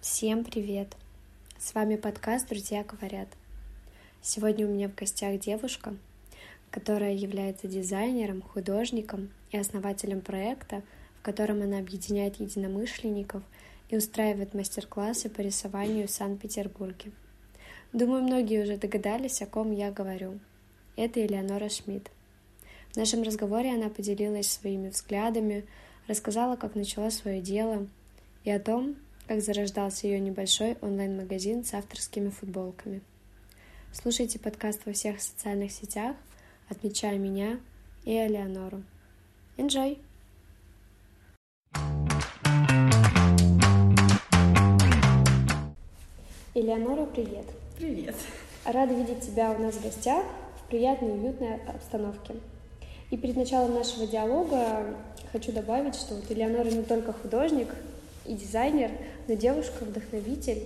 Всем привет! С вами подкаст «Друзья говорят». Сегодня у меня в гостях девушка, которая является дизайнером, художником и основателем проекта, в котором она объединяет единомышленников и устраивает мастер-классы по рисованию в Санкт-Петербурге. Думаю, многие уже догадались, о ком я говорю. Это Элеонора Шмидт. В нашем разговоре она поделилась своими взглядами, рассказала, как начала свое дело, и о том, как зарождался ее небольшой онлайн-магазин с авторскими футболками. Слушайте подкаст во всех социальных сетях, отмечая меня и Элеонору. Enjoy! Элеонора, привет! Привет! Рада видеть тебя у нас в гостях в приятной, уютной обстановке. И перед началом нашего диалога хочу добавить, что вот Элеонора не только художник, и дизайнер, но девушка-вдохновитель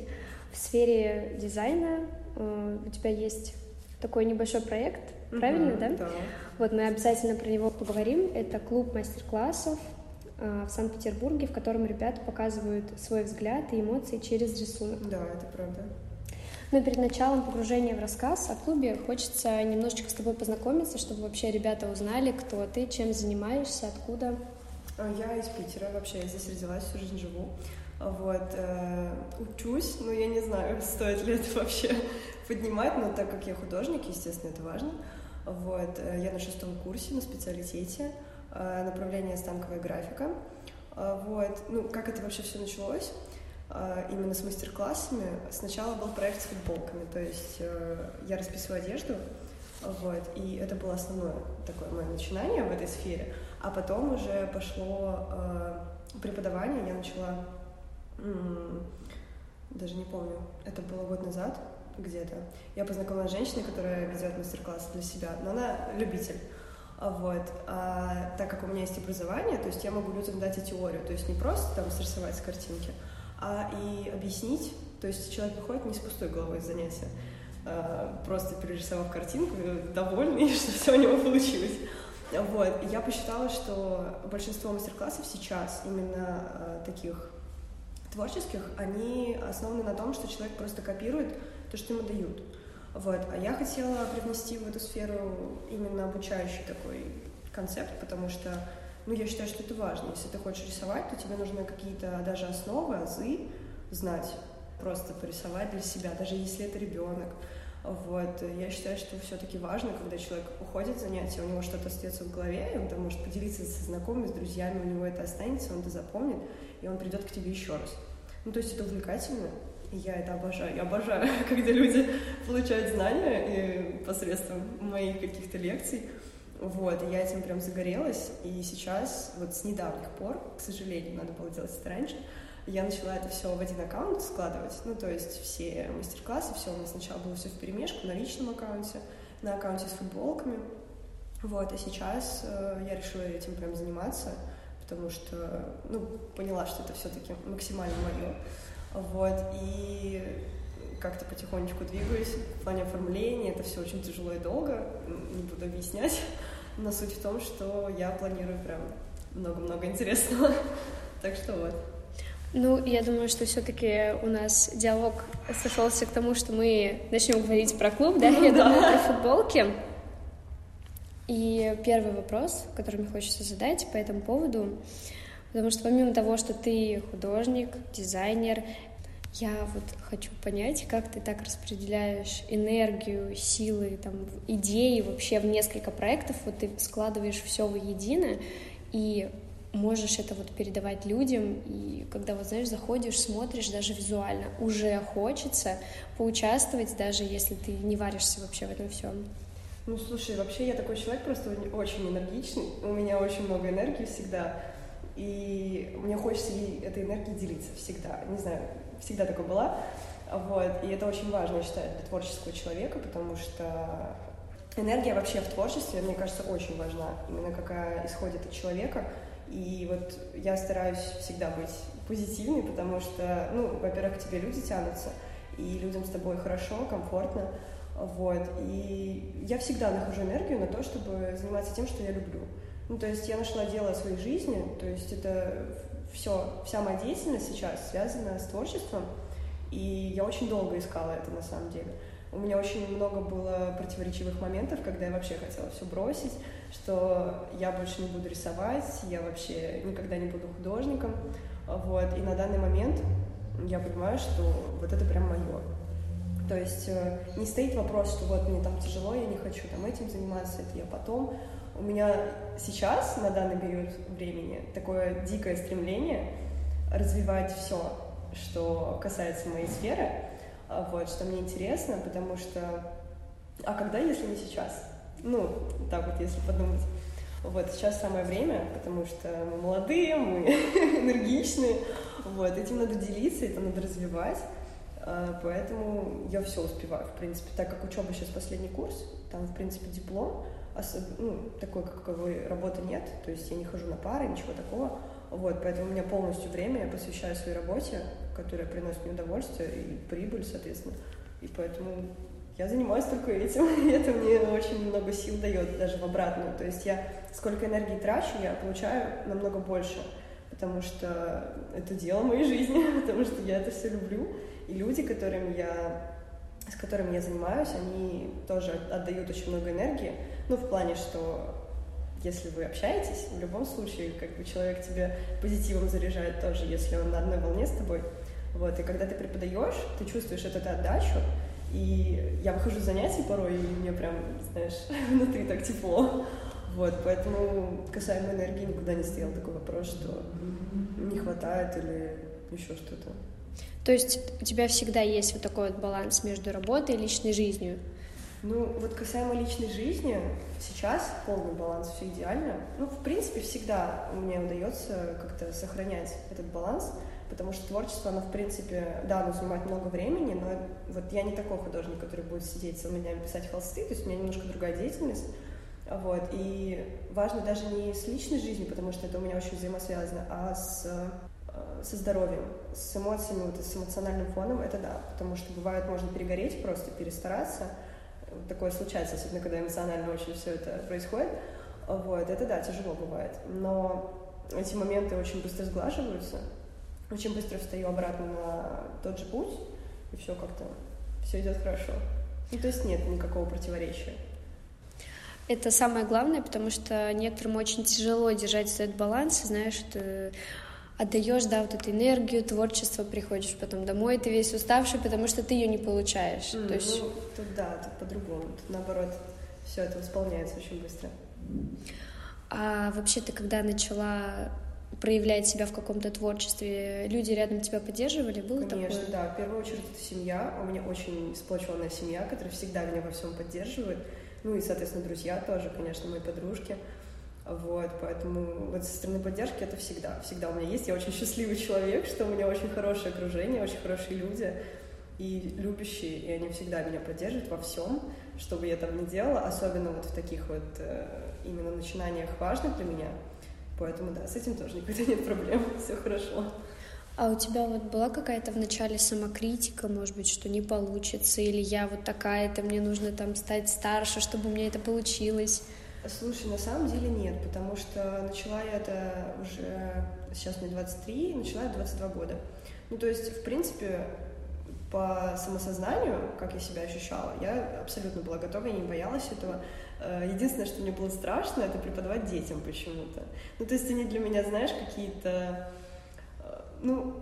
в сфере дизайна. Э, у тебя есть такой небольшой проект, правильно, угу, да? Да. Вот мы обязательно про него поговорим. Это клуб мастер-классов э, в Санкт-Петербурге, в котором ребята показывают свой взгляд и эмоции через рисунок. Да, это правда. Но перед началом погружения в рассказ о клубе хочется немножечко с тобой познакомиться, чтобы вообще ребята узнали, кто ты, чем занимаешься, откуда. А, я из Питера, вообще я здесь родилась, всю жизнь живу. Вот, э, учусь, но я не знаю, стоит ли это вообще поднимать, но так как я художник, естественно, это важно. Вот, э, я на шестом курсе на специалитете, э, направление станковая графика. Э, вот, ну, как это вообще все началось? Э, именно с мастер-классами. Сначала был проект с футболками, то есть э, я расписываю одежду, вот, и это было основное такое мое начинание в этой сфере. А потом уже пошло э, преподавание, я начала, даже не помню, это было год назад где-то. Я познакомилась с женщиной, которая ведет мастер-классы для себя, но она любитель. А вот. А так как у меня есть образование, то есть я могу людям дать и теорию, то есть не просто там срисовать с картинки, а и объяснить, то есть человек выходит не с пустой головой из занятия, а просто перерисовав картинку, довольный, что все у него получилось. Вот. Я посчитала, что большинство мастер-классов сейчас, именно э, таких творческих, они основаны на том, что человек просто копирует то, что ему дают. Вот. А я хотела привнести в эту сферу именно обучающий такой концепт, потому что ну, я считаю, что это важно. Если ты хочешь рисовать, то тебе нужны какие-то даже основы, азы знать, просто порисовать для себя, даже если это ребенок. Вот. Я считаю, что все-таки важно, когда человек уходит занятия, у него что-то остается в голове, и он там может поделиться со знакомыми, с друзьями, у него это останется, он это запомнит, и он придет к тебе еще раз. Ну, то есть это увлекательно, и я это обожаю. Я обожаю, когда люди получают знания и посредством моих каких-то лекций. Вот, и я этим прям загорелась, и сейчас, вот с недавних пор, к сожалению, надо было делать это раньше, я начала это все в один аккаунт складывать, ну, то есть все мастер-классы, все у меня сначала было все в перемешку на личном аккаунте, на аккаунте с футболками, вот, а сейчас э, я решила этим прям заниматься, потому что, ну, поняла, что это все-таки максимально мое, вот, и как-то потихонечку двигаюсь в плане оформления, это все очень тяжело и долго, не буду объяснять, но суть в том, что я планирую прям много-много интересного, так что вот. Ну, я думаю, что все-таки у нас диалог сошелся к тому, что мы начнем говорить про клуб, да? Я думаю, про футболки. И первый вопрос, который мне хочется задать по этому поводу, потому что помимо того, что ты художник, дизайнер, я вот хочу понять, как ты так распределяешь энергию, силы, там, идеи вообще в несколько проектов, вот ты складываешь все воедино, и можешь это вот передавать людям, и когда, вот знаешь, заходишь, смотришь даже визуально, уже хочется поучаствовать, даже если ты не варишься вообще в этом всем. Ну, слушай, вообще я такой человек просто очень энергичный, у меня очень много энергии всегда, и мне хочется ей этой энергией делиться всегда, не знаю, всегда такой была, вот, и это очень важно, я считаю, для творческого человека, потому что энергия вообще в творчестве, мне кажется, очень важна, именно какая исходит от человека, и вот я стараюсь всегда быть позитивной, потому что, ну, во-первых, к тебе люди тянутся, и людям с тобой хорошо, комфортно, вот, и я всегда нахожу энергию на то, чтобы заниматься тем, что я люблю. Ну, то есть я нашла дело своей жизни, то есть это все, вся моя деятельность сейчас связана с творчеством, и я очень долго искала это на самом деле. У меня очень много было противоречивых моментов, когда я вообще хотела все бросить, что я больше не буду рисовать, я вообще никогда не буду художником. Вот. И на данный момент я понимаю, что вот это прям мое. То есть э, не стоит вопрос, что вот мне там тяжело, я не хочу там этим заниматься, это я потом. У меня сейчас, на данный период времени, такое дикое стремление развивать все, что касается моей сферы, вот, что мне интересно, потому что... А когда, если не сейчас? Ну, так вот, если подумать. Вот, сейчас самое время, потому что мы молодые, мы энергичные, вот, этим надо делиться, это надо развивать, а, поэтому я все успеваю, в принципе, так как учеба сейчас последний курс, там, в принципе, диплом, особ... ну, такой, каковой работы нет, то есть я не хожу на пары, ничего такого, вот, поэтому у меня полностью время я посвящаю своей работе, которая приносит мне удовольствие и прибыль, соответственно, и поэтому я занимаюсь только этим, и это мне очень много сил дает, даже в обратную. То есть я сколько энергии трачу, я получаю намного больше, потому что это дело моей жизни, потому что я это все люблю. И люди, которым я, с которыми я занимаюсь, они тоже отдают очень много энергии. Ну, в плане, что если вы общаетесь, в любом случае, как бы человек тебе позитивом заряжает тоже, если он на одной волне с тобой. Вот, и когда ты преподаешь, ты чувствуешь эту отдачу, и я выхожу с занятий порой, и мне прям, знаешь, внутри так тепло. Вот, поэтому касаемо энергии никуда не стоял такой вопрос, что не хватает или еще что-то. То есть у тебя всегда есть вот такой вот баланс между работой и личной жизнью? Ну, вот касаемо личной жизни, сейчас полный баланс, все идеально. Ну, в принципе, всегда мне удается как-то сохранять этот баланс потому что творчество, оно, в принципе, да, оно занимает много времени, но вот я не такой художник, который будет сидеть целыми днями писать холсты, то есть у меня немножко другая деятельность, вот, и важно даже не с личной жизнью, потому что это у меня очень взаимосвязано, а с, э, со здоровьем, с эмоциями, вот, с эмоциональным фоном, это да, потому что бывает, можно перегореть просто, перестараться, такое случается, особенно когда эмоционально очень все это происходит, вот, это да, тяжело бывает, но эти моменты очень быстро сглаживаются, очень быстро встаю обратно на тот же путь, и все как-то, все идет хорошо. Ну, то есть нет никакого противоречия. Это самое главное, потому что некоторым очень тяжело держать этот баланс, знаешь, ты отдаешь, да, вот эту энергию, творчество, приходишь потом домой, ты весь уставший, потому что ты ее не получаешь. Mm, То есть... Ну, тут да, тут по-другому, тут наоборот, все это восполняется очень быстро. А вообще ты когда начала проявлять себя в каком-то творчестве, люди рядом тебя поддерживали? Было Конечно, такое? да. В первую очередь это семья. У меня очень сплоченная семья, которая всегда меня во всем поддерживает. Ну и, соответственно, друзья тоже, конечно, мои подружки. Вот, поэтому вот со стороны поддержки это всегда, всегда у меня есть. Я очень счастливый человек, что у меня очень хорошее окружение, очень хорошие люди и любящие, и они всегда меня поддерживают во всем, что бы я там ни делала, особенно вот в таких вот э, именно начинаниях важных для меня. Поэтому, да, с этим тоже никогда нет проблем, все хорошо. А у тебя вот была какая-то в начале самокритика, может быть, что не получится, или я вот такая-то, мне нужно там стать старше, чтобы у меня это получилось? Слушай, на самом деле нет, потому что начала я это уже, сейчас мне 23, начала я 22 года. Ну, то есть, в принципе, по самосознанию, как я себя ощущала, я абсолютно была готова, я не боялась этого. Э, единственное, что мне было страшно, это преподавать детям почему-то. Ну, то есть они для меня, знаешь, какие-то... Э, ну,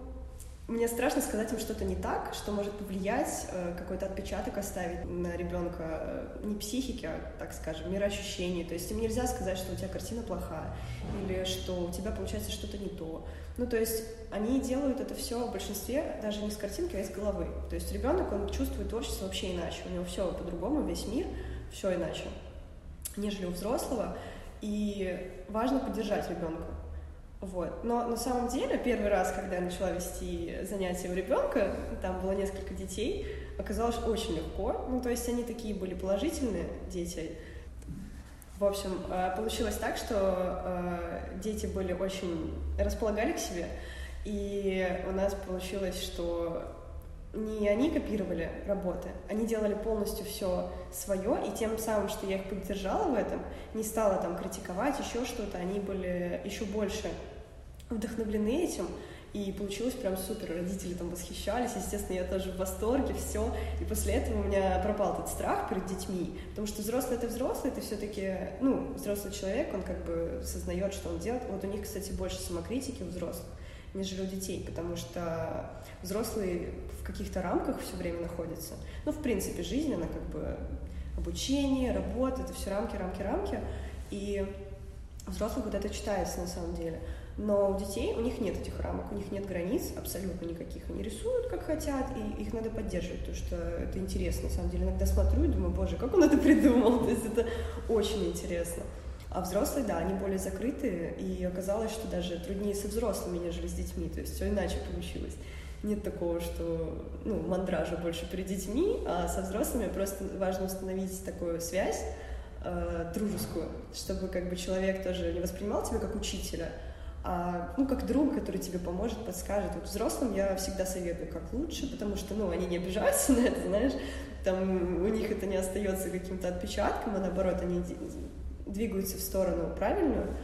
мне страшно сказать им что-то не так, что может повлиять, э, какой-то отпечаток оставить на ребенка не психики, а, так скажем, мироощущений. То есть им нельзя сказать, что у тебя картина плохая, или что у тебя получается что-то не то. Ну, то есть они делают это все в большинстве даже не с картинки, а из головы. То есть ребенок, он чувствует творчество вообще иначе. У него все по-другому, весь мир, все иначе нежели у взрослого, и важно поддержать ребенка. Вот. Но на самом деле, первый раз, когда я начала вести занятия у ребенка, там было несколько детей, оказалось очень легко. Ну, то есть они такие были положительные дети. В общем, э, получилось так, что э, дети были очень располагали к себе, и у нас получилось, что не они копировали работы, они делали полностью все свое, и тем самым, что я их поддержала в этом, не стала там критиковать, еще что-то, они были еще больше вдохновлены этим, и получилось прям супер. Родители там восхищались, естественно, я тоже в восторге, все. И после этого у меня пропал этот страх перед детьми, потому что взрослый это взрослый, это все-таки, ну, взрослый человек, он как бы сознает, что он делает. Вот у них, кстати, больше самокритики у взрослых, нежели у детей, потому что взрослые в каких-то рамках все время находятся. Ну, в принципе, жизнь, она как бы обучение, работа, это все рамки, рамки, рамки. И взрослых вот это читается на самом деле. Но у детей, у них нет этих рамок, у них нет границ абсолютно никаких. Они рисуют, как хотят, и их надо поддерживать, потому что это интересно, на самом деле. Иногда смотрю и думаю, боже, как он это придумал, то есть это очень интересно. А взрослые, да, они более закрытые, и оказалось, что даже труднее со взрослыми, нежели с детьми, то есть все иначе получилось. Нет такого, что, ну, мандража больше перед детьми, а со взрослыми просто важно установить такую связь, э, дружескую, чтобы как бы человек тоже не воспринимал тебя как учителя, а, ну, как друг, который тебе поможет, подскажет. Вот взрослым я всегда советую, как лучше, потому что, ну, они не обижаются на это, знаешь, там у них это не остается каким-то отпечатком, а наоборот, они двигаются в сторону правильную,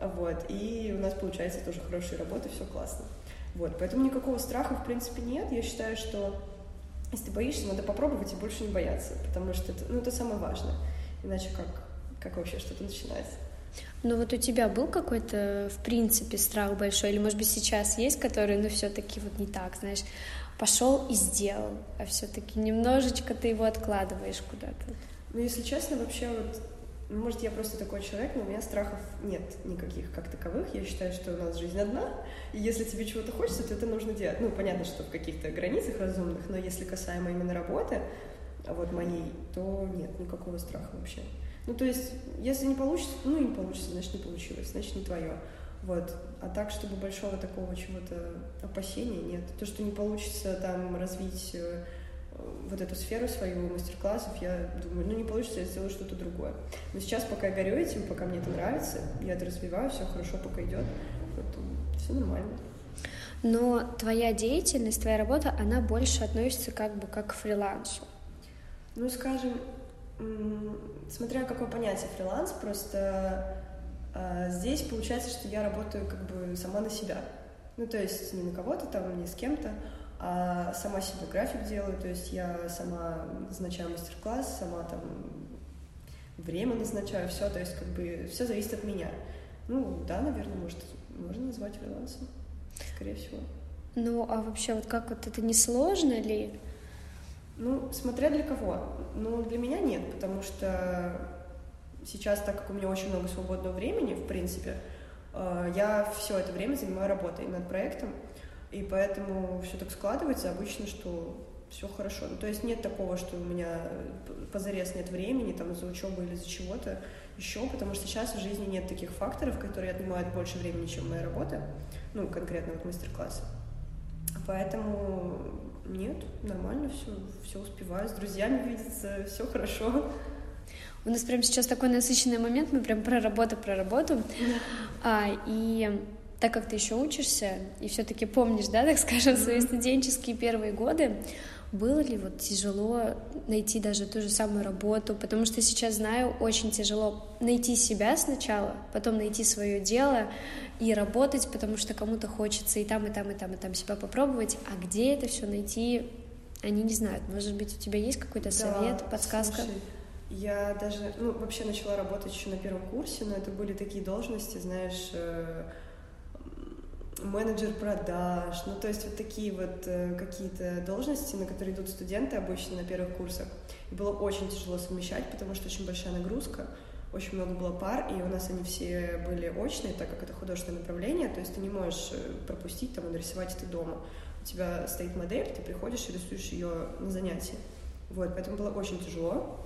вот, и у нас получается тоже хорошая работа, все классно. Вот, поэтому никакого страха, в принципе, нет. Я считаю, что если ты боишься, надо попробовать и больше не бояться, потому что это, ну, это самое важное. Иначе как, как вообще что-то начинается? Ну вот у тебя был какой-то, в принципе, страх большой, или, может быть, сейчас есть, который, ну, все-таки вот не так, знаешь, пошел и сделал, а все-таки немножечко ты его откладываешь куда-то. Ну, если честно, вообще вот, ну, может, я просто такой человек, но у меня страхов нет никаких как таковых. Я считаю, что у нас жизнь одна, и если тебе чего-то хочется, то это нужно делать. Ну, понятно, что в каких-то границах разумных, но если касаемо именно работы, вот моей, то нет никакого страха вообще. Ну, то есть, если не получится, ну и не получится, значит, не получилось, значит, не твое. Вот. А так, чтобы большого такого чего-то опасения нет. То, что не получится там развить э, вот эту сферу свою мастер-классов, я думаю, ну не получится, я сделаю что-то другое. Но сейчас, пока я горю этим, пока мне это нравится, я это развиваю, все хорошо пока идет, все нормально. Но твоя деятельность, твоя работа, она больше относится как бы как к фрилансу. Ну, скажем, смотря какое понятие фриланс, просто э, здесь получается, что я работаю как бы сама на себя. Ну, то есть не на кого-то там, не с кем-то, а сама себе график делаю, то есть я сама назначаю мастер-класс, сама там время назначаю, все, то есть как бы все зависит от меня. Ну, да, наверное, может, можно назвать фрилансом, скорее всего. Ну, а вообще, вот как вот это не сложно ли? Ну, смотря для кого. Ну, для меня нет, потому что сейчас, так как у меня очень много свободного времени, в принципе, э, я все это время занимаю работой над проектом, и поэтому все так складывается обычно, что все хорошо. Ну, то есть нет такого, что у меня позарез нет времени там из-за учебы или из-за чего-то еще, потому что сейчас в жизни нет таких факторов, которые отнимают больше времени, чем моя работа, ну, конкретно вот мастер-классы. Поэтому нет, нормально все, все успеваю, с друзьями видеться, все хорошо. У нас прямо сейчас такой насыщенный момент, мы прям про работу, про работу. А, и так как ты еще учишься и все-таки помнишь, да, так скажем, свои студенческие первые годы, было ли вот тяжело найти даже ту же самую работу? Потому что сейчас знаю, очень тяжело найти себя сначала, потом найти свое дело и работать, потому что кому-то хочется и там, и там, и там, и там себя попробовать. А где это все найти, они не знают. Может быть, у тебя есть какой-то совет, да, подсказка? Слушай, я даже, ну, вообще начала работать еще на первом курсе, но это были такие должности, знаешь, э, менеджер продаж, ну то есть вот такие вот э, какие-то должности, на которые идут студенты обычно на первых курсах. И было очень тяжело совмещать, потому что очень большая нагрузка, очень много было пар, и у нас они все были очные, так как это художественное направление, то есть ты не можешь э, пропустить там и нарисовать это дома. У тебя стоит модель, ты приходишь и рисуешь ее на занятии. Вот, поэтому было очень тяжело.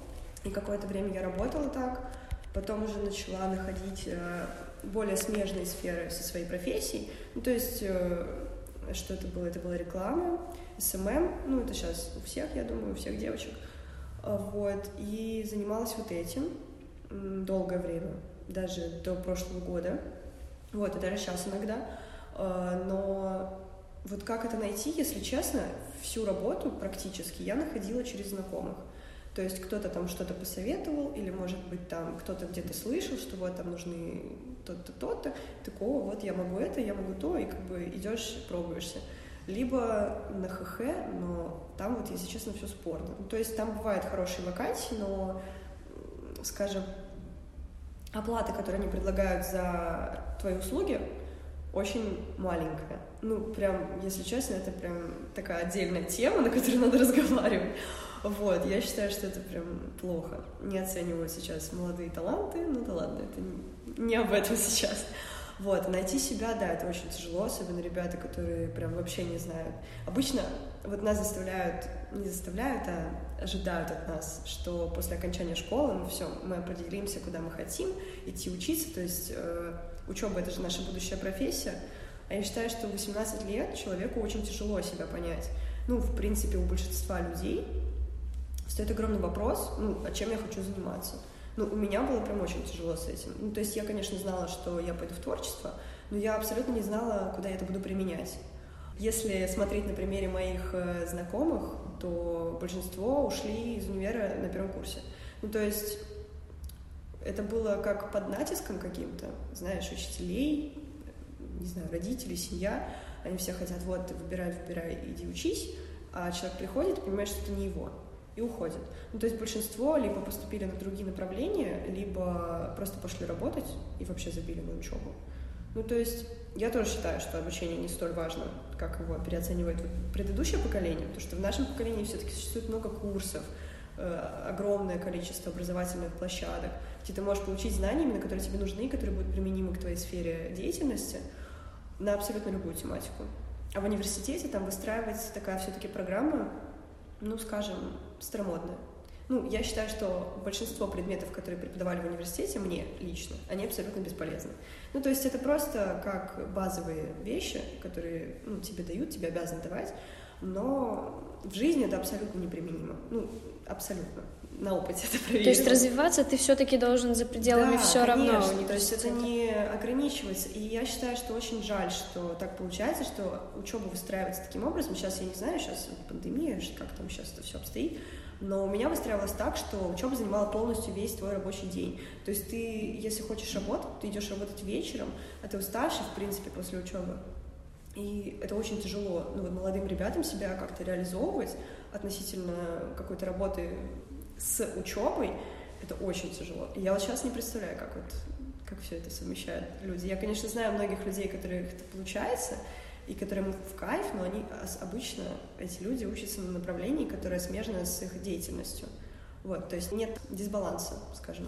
И какое-то время я работала так, потом уже начала находить э, более смежные сферы со своей профессией. Ну, то есть, э, что это было? Это была реклама, SMM, ну, это сейчас у всех, я думаю, у всех девочек. А, вот, и занималась вот этим долгое время, даже до прошлого года. Вот, и даже сейчас иногда. А, но вот как это найти, если честно, всю работу практически я находила через знакомых. То есть кто-то там что-то посоветовал, или, может быть, там кто-то где-то слышал, что вот там нужны то-то, то-то, такого, вот я могу это, я могу то, и как бы идешь, пробуешься. Либо на ХХ, но там вот, если честно, все спорно. Ну, то есть там бывают хорошие вакансии, но, скажем, оплата, которую они предлагают за твои услуги, очень маленькая. Ну, прям, если честно, это прям такая отдельная тема, на которой надо разговаривать. Вот, я считаю, что это прям плохо. Не оценивают сейчас молодые таланты, ну да ладно, это не об этом сейчас. Вот, найти себя, да, это очень тяжело, особенно ребята, которые прям вообще не знают. Обычно вот нас заставляют, не заставляют, а ожидают от нас, что после окончания школы мы все, мы определимся, куда мы хотим идти учиться, то есть э, учеба это же наша будущая профессия. А я считаю, что в 18 лет человеку очень тяжело себя понять. Ну, в принципе, у большинства людей стоит огромный вопрос, ну, а чем я хочу заниматься. Ну, у меня было прям очень тяжело с этим. Ну, то есть я, конечно, знала, что я пойду в творчество, но я абсолютно не знала, куда я это буду применять. Если смотреть на примере моих э, знакомых, то большинство ушли из универа на первом курсе. Ну, то есть это было как под натиском каким-то, знаешь, учителей, не знаю, родителей, семья, они все хотят, вот, выбирай, выбирай, иди учись, а человек приходит и понимает, что это не его и уходят. Ну, то есть большинство либо поступили на другие направления, либо просто пошли работать и вообще забили на учебу. Ну, то есть я тоже считаю, что обучение не столь важно, как его переоценивает предыдущее поколение, потому что в нашем поколении все-таки существует много курсов, э, огромное количество образовательных площадок, где ты можешь получить знания, именно которые тебе нужны, которые будут применимы к твоей сфере деятельности на абсолютно любую тематику. А в университете там выстраивается такая все-таки программа, ну, скажем, старомодная. Ну, я считаю, что большинство предметов, которые преподавали в университете, мне лично, они абсолютно бесполезны. Ну, то есть это просто как базовые вещи, которые ну, тебе дают, тебе обязаны давать, но в жизни это абсолютно неприменимо. Ну, абсолютно. На опыте это проверено. То есть развиваться ты все-таки должен за пределами да, все конечно. равно. То есть это не ограничивается. И я считаю, что очень жаль, что так получается, что учеба выстраивается таким образом. Сейчас я не знаю, сейчас пандемия, как там сейчас это все обстоит. Но у меня выстраивалось так, что учеба занимала полностью весь твой рабочий день. То есть ты, если хочешь работать, ты идешь работать вечером, а ты уставший, в принципе, после учебы. И это очень тяжело ну, вот молодым ребятам себя как-то реализовывать относительно какой-то работы с учебой. Это очень тяжело. Я вот сейчас не представляю, как вот как все это совмещают люди. Я, конечно, знаю многих людей, которых это получается, и которым в кайф, но они обычно, эти люди учатся на направлении, которое смежно с их деятельностью. Вот, то есть нет дисбаланса, скажем.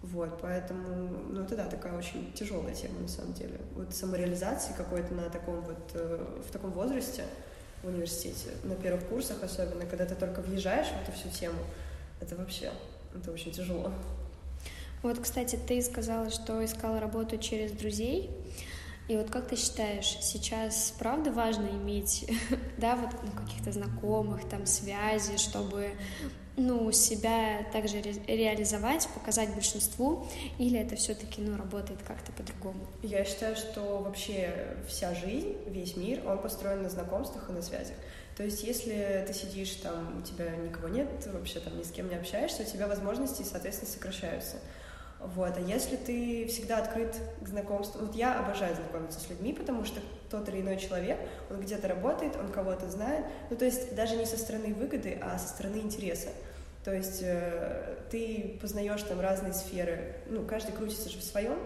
Вот, поэтому, ну, это да, такая очень тяжелая тема на самом деле. Вот самореализации какой-то на таком вот, э, в таком возрасте в университете, на первых курсах особенно, когда ты только въезжаешь в эту всю тему, это вообще, это очень тяжело. Вот, кстати, ты сказала, что искала работу через друзей. И вот как ты считаешь, сейчас правда важно иметь, да, вот ну, каких-то знакомых, там, связи, чтобы, ну, себя также ре- реализовать, показать большинству, или это все-таки, ну, работает как-то по-другому? Я считаю, что вообще вся жизнь, весь мир, он построен на знакомствах и на связях. То есть, если ты сидишь там, у тебя никого нет, вообще там ни с кем не общаешься, у тебя возможности, соответственно, сокращаются. Вот. А если ты всегда открыт к знакомству... Вот я обожаю знакомиться с людьми, потому что тот или иной человек, он где-то работает, он кого-то знает. Ну, то есть даже не со стороны выгоды, а со стороны интереса. То есть э, ты познаешь там разные сферы, ну, каждый крутится же в своем,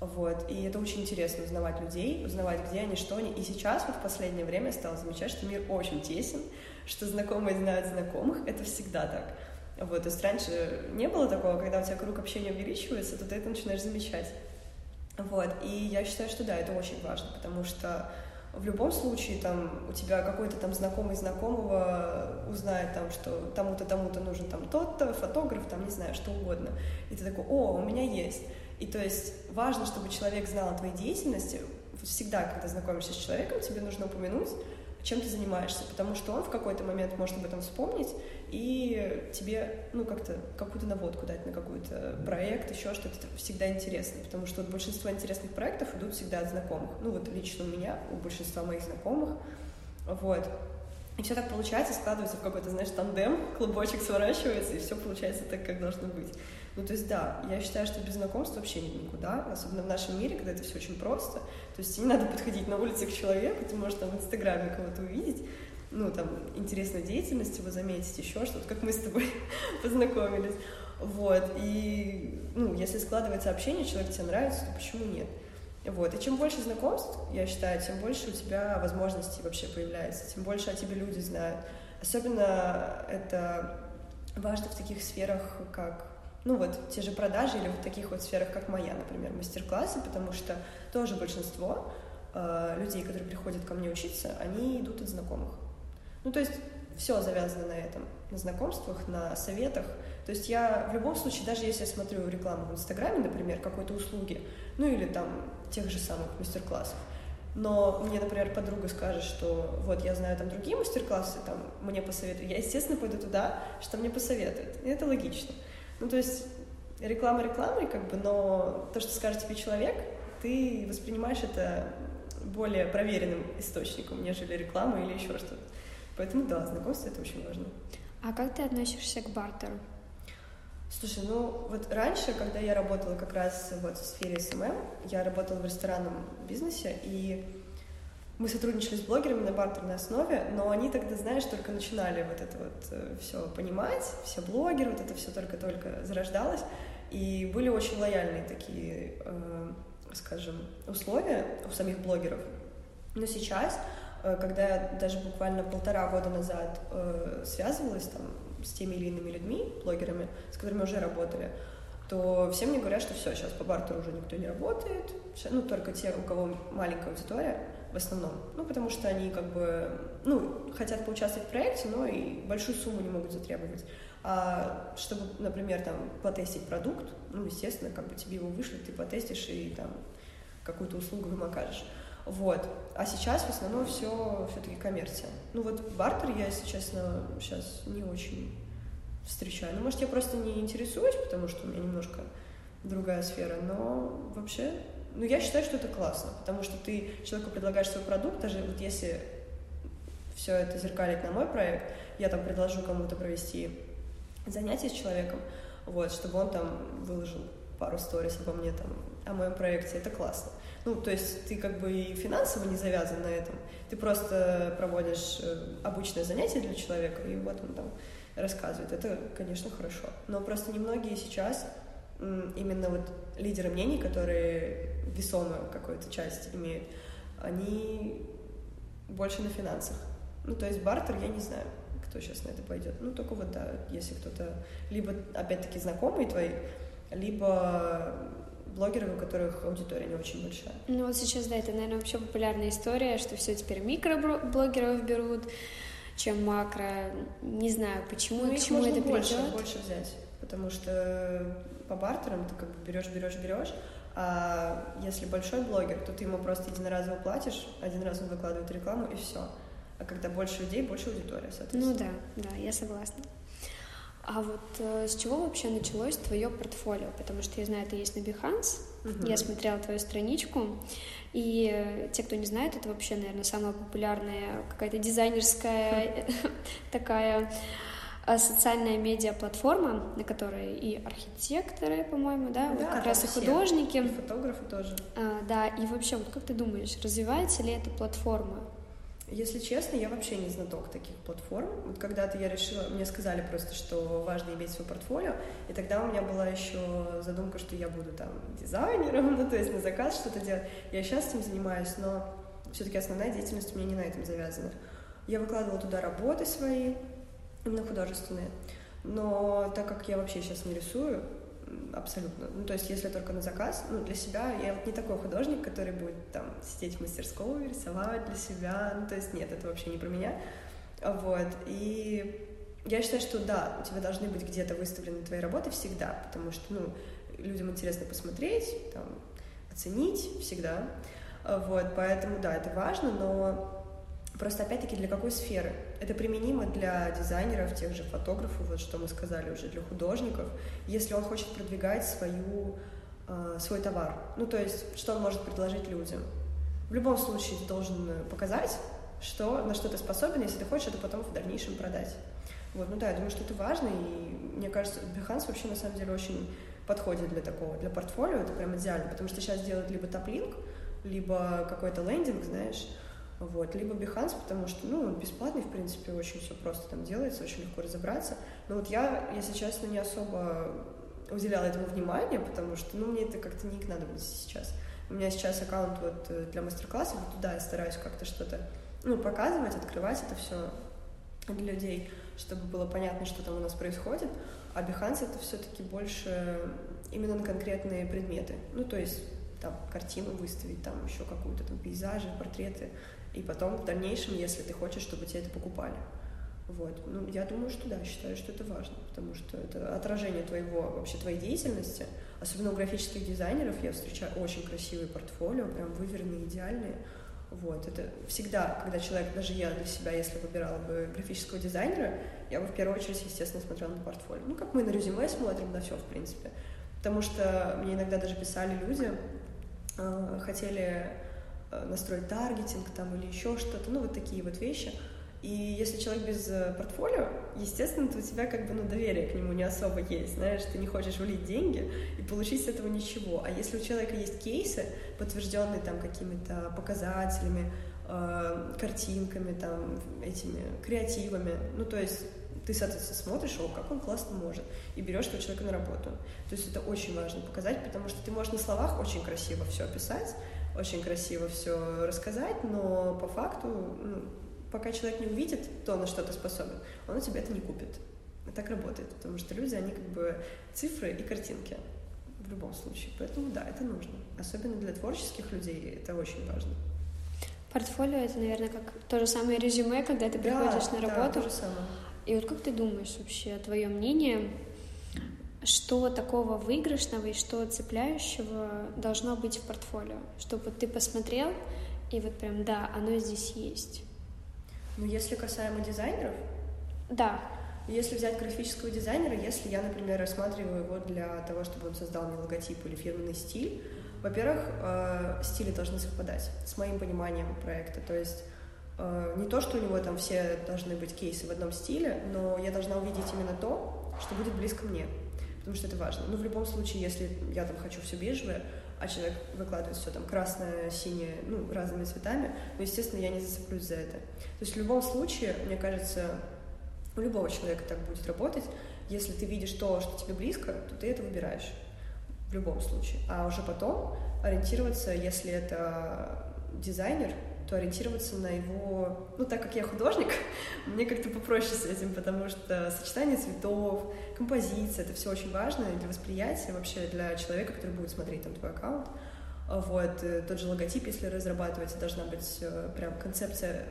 вот, и это очень интересно узнавать людей, узнавать, где они, что они. И сейчас, вот в последнее время, я стала замечать, что мир очень тесен, что знакомые знают знакомых, это всегда так. Вот, то есть раньше не было такого, когда у тебя круг общения увеличивается, то ты это начинаешь замечать. Вот, и я считаю, что да, это очень важно, потому что в любом случае там у тебя какой-то там знакомый знакомого узнает там, что тому-то, тому-то нужен там тот-то, фотограф, там, не знаю, что угодно. И ты такой, о, у меня есть. И то есть важно, чтобы человек знал о твоей деятельности. Всегда, когда знакомишься с человеком, тебе нужно упомянуть, чем ты занимаешься, потому что он в какой-то момент может об этом вспомнить и тебе, ну, как-то какую-то наводку дать на какой-то проект, еще что-то всегда интересно, потому что вот большинство интересных проектов идут всегда от знакомых. Ну, вот лично у меня, у большинства моих знакомых, вот. И все так получается, складывается в какой-то, знаешь, тандем, клубочек сворачивается, и все получается так, как должно быть. Ну, то есть, да, я считаю, что без знакомств вообще никуда, особенно в нашем мире, когда это все очень просто. То есть, не надо подходить на улице к человеку, ты можешь там в Инстаграме кого-то увидеть, ну, там, интересную деятельность его заметить, еще что-то, как мы с тобой познакомились. Вот, и, ну, если складывается общение, человек тебе нравится, то почему нет? Вот, и чем больше знакомств, я считаю, тем больше у тебя возможностей вообще появляется, тем больше о тебе люди знают. Особенно это важно в таких сферах, как ну вот те же продажи или в таких вот сферах, как моя, например, мастер-классы, потому что тоже большинство э, людей, которые приходят ко мне учиться, они идут от знакомых. Ну то есть все завязано на этом, на знакомствах, на советах. То есть я в любом случае, даже если я смотрю рекламу в Инстаграме, например, какой-то услуги, ну или там тех же самых мастер-классов, но мне, например, подруга скажет, что вот я знаю там другие мастер-классы, там мне посоветуют, я, естественно, пойду туда, что мне посоветуют. И это логично. Ну, то есть реклама рекламой, как бы, но то, что скажет тебе человек, ты воспринимаешь это более проверенным источником, нежели реклама или еще что-то. Поэтому да, знакомство это очень важно. А как ты относишься к бартеру? Слушай, ну вот раньше, когда я работала как раз вот в сфере SMM, я работала в ресторанном бизнесе, и мы сотрудничали с блогерами на бартерной основе, но они тогда, знаешь, только начинали вот это вот э, все понимать, все блогеры, вот это все только-только зарождалось, и были очень лояльные такие, э, скажем, условия у самих блогеров. Но сейчас, э, когда я даже буквально полтора года назад э, связывалась там с теми или иными людьми, блогерами, с которыми уже работали, то все мне говорят, что все, сейчас по бартеру уже никто не работает, ну, только те, у кого маленькая аудитория, в основном. Ну, потому что они как бы, ну, хотят поучаствовать в проекте, но и большую сумму не могут затребовать. А чтобы, например, там, потестить продукт, ну, естественно, как бы тебе его вышлют, ты потестишь и там какую-то услугу им окажешь. Вот. А сейчас в основном все все-таки коммерция. Ну вот бартер я, если честно, сейчас не очень встречаю. Ну, может, я просто не интересуюсь, потому что у меня немножко другая сфера, но вообще ну, я считаю, что это классно, потому что ты человеку предлагаешь свой продукт, даже вот если все это зеркалить на мой проект, я там предложу кому-то провести занятие с человеком, вот, чтобы он там выложил пару сторис обо мне там, о моем проекте, это классно. Ну, то есть ты как бы и финансово не завязан на этом, ты просто проводишь э, обычное занятие для человека, и вот он там рассказывает. Это, конечно, хорошо. Но просто немногие сейчас именно вот лидеры мнений, которые весомую какую-то часть имеют, они больше на финансах. Ну, то есть бартер, я не знаю, кто сейчас на это пойдет. Ну, только вот, да, если кто-то, либо, опять-таки, знакомые твои, либо блогеры, у которых аудитория не очень большая. Ну, вот сейчас, да, это, наверное, вообще популярная история, что все теперь микроблогеров берут, чем макро. Не знаю, почему ну, и к чему это больше, придет. больше взять, потому что по бартерам ты как бы берешь, берешь, берешь, а если большой блогер, то ты ему просто единоразово платишь, один раз он выкладывает рекламу и все. А когда больше людей, больше аудитория, соответственно. Ну да, да, я согласна. А вот э, с чего вообще началось твое портфолио? Потому что я знаю, ты есть на Behance, uh-huh. я смотрела твою страничку, и э, те, кто не знает, это вообще, наверное, самая популярная какая-то дизайнерская такая а социальная медиа-платформа, на которой и архитекторы, по-моему, да, да вот как раз и художники. И фотографы тоже. А, да, и вообще, вот как ты думаешь, развивается ли эта платформа? Если честно, я вообще не знаток таких платформ. Вот когда-то я решила, мне сказали просто, что важно иметь свое портфолио, и тогда у меня была еще задумка, что я буду там дизайнером, ну то есть на заказ что-то делать. Я сейчас этим занимаюсь, но все-таки основная деятельность у меня не на этом завязана. Я выкладывала туда работы свои, именно художественные. Но так как я вообще сейчас не рисую, абсолютно. Ну, то есть, если только на заказ, ну, для себя, я вот не такой художник, который будет там сидеть в мастерской, рисовать для себя, ну, то есть, нет, это вообще не про меня. Вот, и я считаю, что да, у тебя должны быть где-то выставлены твои работы всегда, потому что, ну, людям интересно посмотреть, там, оценить всегда, вот, поэтому, да, это важно, но Просто опять-таки для какой сферы? Это применимо для дизайнеров, тех же фотографов, вот что мы сказали уже, для художников, если он хочет продвигать свою, э, свой товар. Ну, то есть, что он может предложить людям. В любом случае, ты должен показать что, на что ты способен, если ты хочешь это потом в дальнейшем продать. Вот, ну да, я думаю, что это важно, и мне кажется, Behance вообще на самом деле очень подходит для такого, для портфолио, это прям идеально, потому что сейчас делают либо топлинк, либо какой-то лендинг, знаешь, вот, либо Behance, потому что, ну, он бесплатный, в принципе, очень все просто там делается, очень легко разобраться. Но вот я, если честно, не особо уделяла этому внимания, потому что, ну, мне это как-то не к надобности сейчас. У меня сейчас аккаунт вот э, для мастер-классов, туда я стараюсь как-то что-то, ну, показывать, открывать это все для людей, чтобы было понятно, что там у нас происходит. А Behance это все-таки больше именно на конкретные предметы. Ну, то есть там картину выставить, там еще какую-то там пейзажи, портреты, и потом в дальнейшем, если ты хочешь, чтобы тебе это покупали. Вот. Ну, я думаю, что да, считаю, что это важно, потому что это отражение твоего, вообще твоей деятельности. Особенно у графических дизайнеров я встречаю очень красивые портфолио, прям выверенные, идеальные. Вот, это всегда, когда человек, даже я для себя, если выбирала бы графического дизайнера, я бы в первую очередь, естественно, смотрела на портфолио. Ну, как мы на резюме смотрим на все, в принципе. Потому что мне иногда даже писали люди, э, хотели настроить таргетинг там или еще что-то, ну вот такие вот вещи. И если человек без э, портфолио, естественно, то у тебя как бы ну, доверие к нему не особо есть, знаешь, ты не хочешь влить деньги и получить с этого ничего. А если у человека есть кейсы, подтвержденные там какими-то показателями, э, картинками, там, этими креативами, ну то есть ты, соответственно, смотришь, о, как он классно может, и берешь этого человека на работу. То есть это очень важно показать, потому что ты можешь на словах очень красиво все описать, очень красиво все рассказать, но по факту, ну, пока человек не увидит то, на что ты способен, он у тебя это не купит. И так работает, потому что люди, они как бы цифры и картинки в любом случае. Поэтому да, это нужно. Особенно для творческих людей это очень важно. Портфолио это, наверное, как то же самое резюме, когда ты приходишь да, на работу. Да, то же самое. И вот как ты думаешь вообще, твое мнение, что такого выигрышного и что цепляющего должно быть в портфолио, чтобы ты посмотрел и вот прям, да, оно здесь есть. Ну, если касаемо дизайнеров? Да. Если взять графического дизайнера, если я, например, рассматриваю его для того, чтобы он создал мне логотип или фирменный стиль, во-первых, э, стили должны совпадать с моим пониманием проекта. То есть э, не то, что у него там все должны быть кейсы в одном стиле, но я должна увидеть именно то, что будет близко мне потому что это важно. Но в любом случае, если я там хочу все бежевое, а человек выкладывает все там красное, синее, ну, разными цветами, ну, естественно, я не зацеплюсь за это. То есть в любом случае, мне кажется, у любого человека так будет работать. Если ты видишь то, что тебе близко, то ты это выбираешь в любом случае. А уже потом ориентироваться, если это дизайнер, то ориентироваться на его... Ну, так как я художник, мне как-то попроще с этим, потому что сочетание цветов, композиция — это все очень важно для восприятия вообще для человека, который будет смотреть там твой аккаунт. Вот, э, тот же логотип, если разрабатывается, должна быть э, прям концепция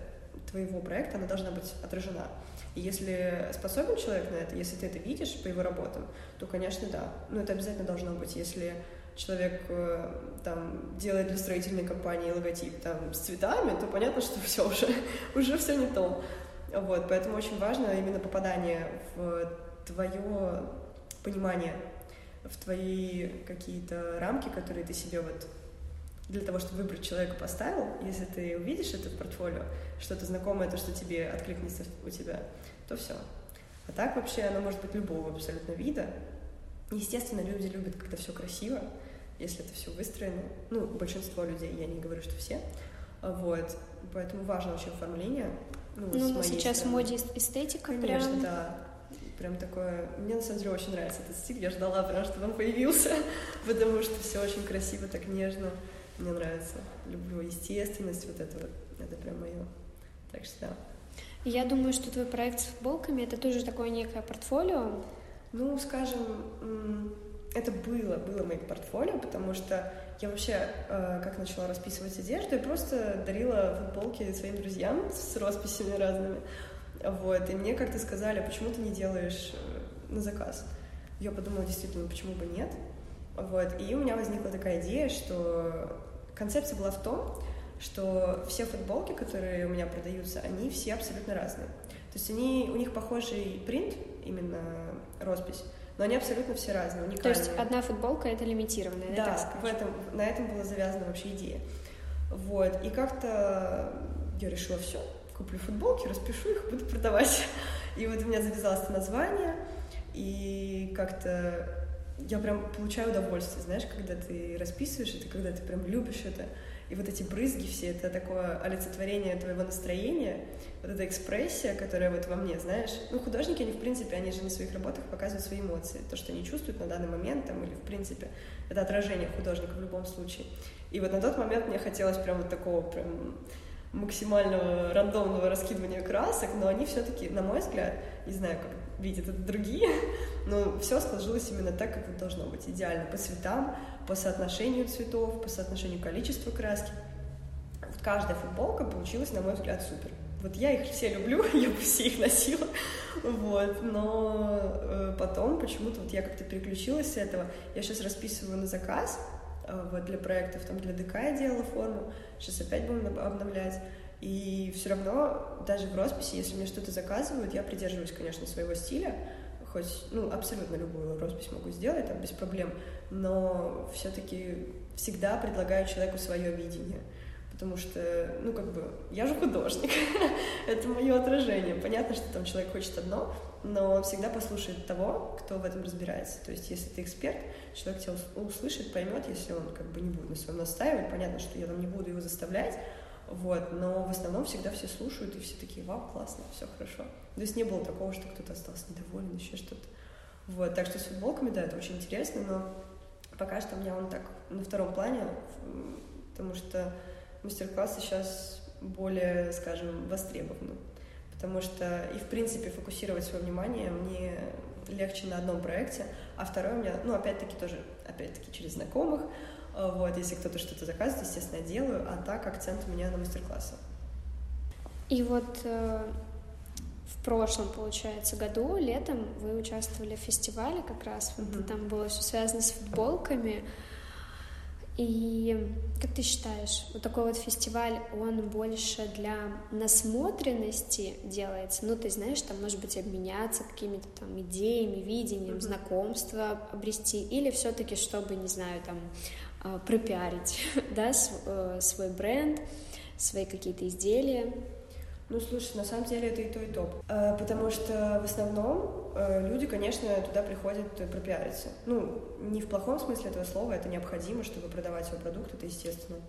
твоего проекта, она должна быть отражена. И если способен человек на это, если ты это видишь по его работам, то, конечно, да. Но это обязательно должно быть. Если человек э, там делает для строительной компании логотип там с цветами, то понятно, что все уже, уже все не то. Вот, поэтому очень важно именно попадание в твое понимание, в твои какие-то рамки, которые ты себе вот для того, чтобы выбрать человека, поставил, если ты увидишь это в портфолио, что-то знакомое, то, что тебе откликнется у тебя, то все. А так вообще оно может быть любого абсолютно вида. Естественно, люди любят, когда все красиво, если это все выстроено. Ну, большинство людей, я не говорю, что все. Вот. Поэтому важно очень оформление. Ну, ну сейчас стороны. в моде эстетика Конечно, прям. да. Прям такое... Мне, на самом деле, очень нравится этот стиль. Я ждала прям, чтобы он появился, потому что все очень красиво, так нежно. Мне нравится. Люблю естественность, вот это вот. Это прям мое. Так что да. Я думаю, что твой проект с футболками — это тоже такое некое портфолио. Ну, скажем, это было, было моим портфолио, потому что я вообще, э, как начала расписывать одежду, я просто дарила футболки своим друзьям с росписями разными. Вот, и мне как-то сказали, почему ты не делаешь э, на заказ? Я подумала, действительно, почему бы нет? Вот, и у меня возникла такая идея, что концепция была в том, что все футболки, которые у меня продаются, они все абсолютно разные. То есть они, у них похожий принт, именно роспись, но они абсолютно все разные, уникальные. То есть одна футболка — это лимитированная, да, так в этом, на этом была завязана вообще идея. Вот, и как-то я решила все, куплю футболки, распишу их, буду продавать. И вот у меня завязалось это название, и как-то я прям получаю удовольствие, знаешь, когда ты расписываешь это, когда ты прям любишь это. И вот эти брызги все, это такое олицетворение твоего настроения, вот эта экспрессия, которая вот во мне, знаешь. Ну, художники, они, в принципе, они же на своих работах показывают свои эмоции, то, что они чувствуют на данный момент, там, или, в принципе, это отражение художника в любом случае. И вот на тот момент мне хотелось прям вот такого прям максимального рандомного раскидывания красок, но они все-таки, на мой взгляд, не знаю, как видят это другие, но все сложилось именно так, как это должно быть, идеально, по цветам, по соотношению цветов, по соотношению количества краски. Вот каждая футболка получилась, на мой взгляд, супер. Вот я их все люблю, я бы все их носила, вот, но э, потом почему-то вот я как-то переключилась с этого. Я сейчас расписываю на заказ, э, вот для проектов, там для ДК я делала форму, сейчас опять будем обновлять. И все равно, даже в росписи, если мне что-то заказывают, я придерживаюсь, конечно, своего стиля, хоть, ну, абсолютно любую роспись могу сделать, там, без проблем, но все-таки всегда предлагаю человеку свое видение, потому что, ну, как бы, я же художник, это мое отражение. Понятно, что там человек хочет одно, но он всегда послушает того, кто в этом разбирается. То есть, если ты эксперт, человек тебя услышит, поймет, если он как бы не будет на своем настаивать, понятно, что я там не буду его заставлять, вот, но в основном всегда все слушают, и все такие, вау, классно, все хорошо. То есть не было такого, что кто-то остался недоволен, еще что-то. Вот, так что с футболками, да, это очень интересно, но пока что у меня он так на втором плане, потому что мастер-классы сейчас более, скажем, востребованы. Потому что и, в принципе, фокусировать свое внимание мне легче на одном проекте, а второй у меня, ну, опять-таки, тоже, опять-таки, через знакомых, Э, вот, если кто-то что-то заказывает, естественно, я делаю, а так акцент у меня на мастер-классы. И вот э, в прошлом, получается, году, летом вы участвовали в фестивале как раз, mm-hmm. там было все связано с футболками. И как ты считаешь, вот такой вот фестиваль, он больше для насмотренности делается? Ну, ты знаешь, там, может быть, обменяться какими-то там идеями, видением, mm-hmm. знакомства обрести, или все-таки, чтобы, не знаю, там, а, пропиарить, да, э, свой бренд, свои какие-то изделия. Ну, слушай, на самом деле это и то, и то. А, потому что в основном э, люди, конечно, туда приходят пропиариться. Ну, не в плохом смысле этого слова, это необходимо, чтобы продавать свой продукт, это естественно.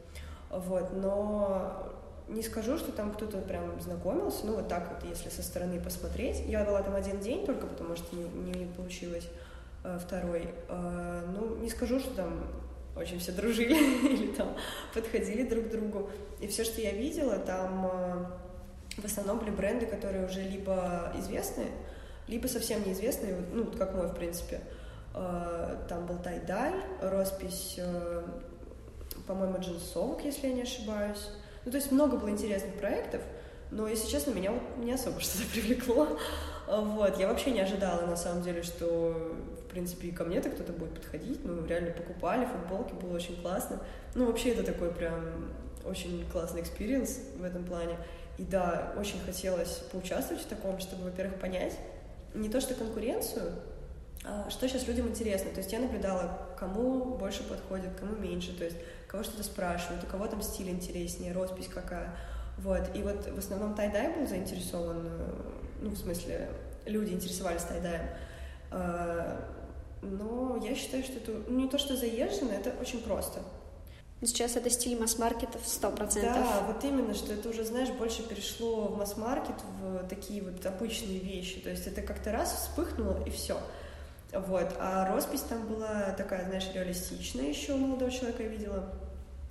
Вот, но не скажу, что там кто-то прям знакомился, ну, вот так вот, если со стороны посмотреть. Я была там один день только, потому что не, не получилось э, второй. Ну, не скажу, что там очень все дружили или там подходили друг к другу. И все, что я видела, там э, в основном были бренды, которые уже либо известные, либо совсем неизвестные, ну, как мой, в принципе. Э, там был Тайдай, роспись, э, по-моему, джинсовок, если я не ошибаюсь. Ну, то есть много было интересных проектов, но, если честно, меня вот не особо что-то привлекло. Вот, я вообще не ожидала, на самом деле, что принципе, и ко мне-то кто-то будет подходить. Ну, реально покупали футболки, было очень классно. Ну, вообще, это такой прям очень классный experience в этом плане. И да, очень хотелось поучаствовать в таком, чтобы, во-первых, понять не то что конкуренцию, а что сейчас людям интересно. То есть я наблюдала, кому больше подходит, кому меньше, то есть кого что-то спрашивают, у кого там стиль интереснее, роспись какая. Вот. И вот в основном тайдай был заинтересован, э, ну, в смысле, люди интересовались тайдаем. А, но я считаю, что это ну, не то, что заезжено, это очень просто. Сейчас это стиль масс-маркетов сто процентов. Да, вот именно, что это уже, знаешь, больше перешло в масс-маркет, в такие вот обычные вещи. То есть это как-то раз вспыхнуло, и все. Вот. А роспись там была такая, знаешь, реалистичная еще у молодого человека видела.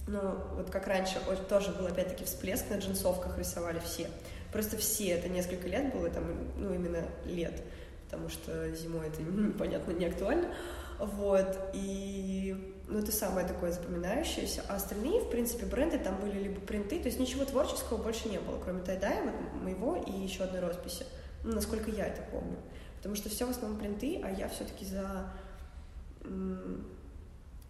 Ну, вот как раньше, тоже был опять-таки всплеск на джинсовках рисовали все. Просто все, это несколько лет было, там, ну, именно лет потому что зимой это, понятно, не актуально. Вот, и ну, это самое такое запоминающееся. А остальные, в принципе, бренды, там были либо принты, то есть ничего творческого больше не было, кроме тайдая, вот моего и еще одной росписи, ну, насколько я это помню. Потому что все в основном принты, а я все-таки за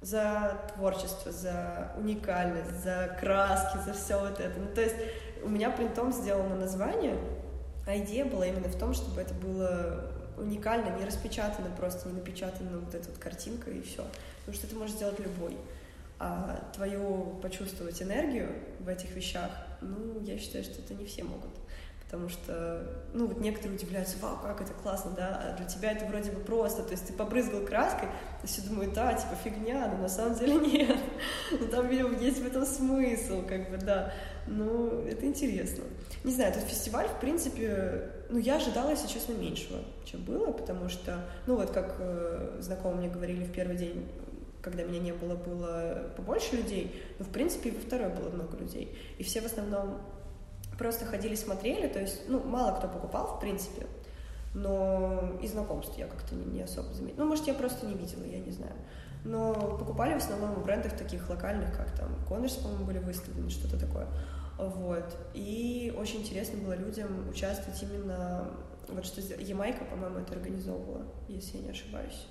за творчество, за уникальность, за краски, за все вот это. Ну, то есть у меня принтом сделано название, а идея была именно в том, чтобы это было уникально, не распечатано просто, не напечатана вот эта вот картинка и все. Потому что это может сделать любой. А твою почувствовать энергию в этих вещах, Ну, я считаю, что это не все могут потому что, ну, вот некоторые удивляются, вау, как это классно, да, а для тебя это вроде бы просто, то есть ты побрызгал краской, и все думают, да, типа фигня, но на самом деле нет, ну, там, видимо, есть в этом смысл, как бы, да, ну, это интересно. Не знаю, этот фестиваль, в принципе, ну, я ожидала, если честно, меньшего, чем было, потому что, ну, вот как э, знакомые мне говорили в первый день, когда меня не было, было побольше людей, но, в принципе, и во второй было много людей. И все в основном просто ходили, смотрели, то есть, ну, мало кто покупал, в принципе, но и знакомств я как-то не, не особо заметила. Ну, может, я просто не видела, я не знаю. Но покупали в основном у брендов таких локальных, как там Converse, по-моему, были выставлены, что-то такое. Вот. И очень интересно было людям участвовать именно... Вот что Ямайка, по-моему, это организовывала, если я не ошибаюсь.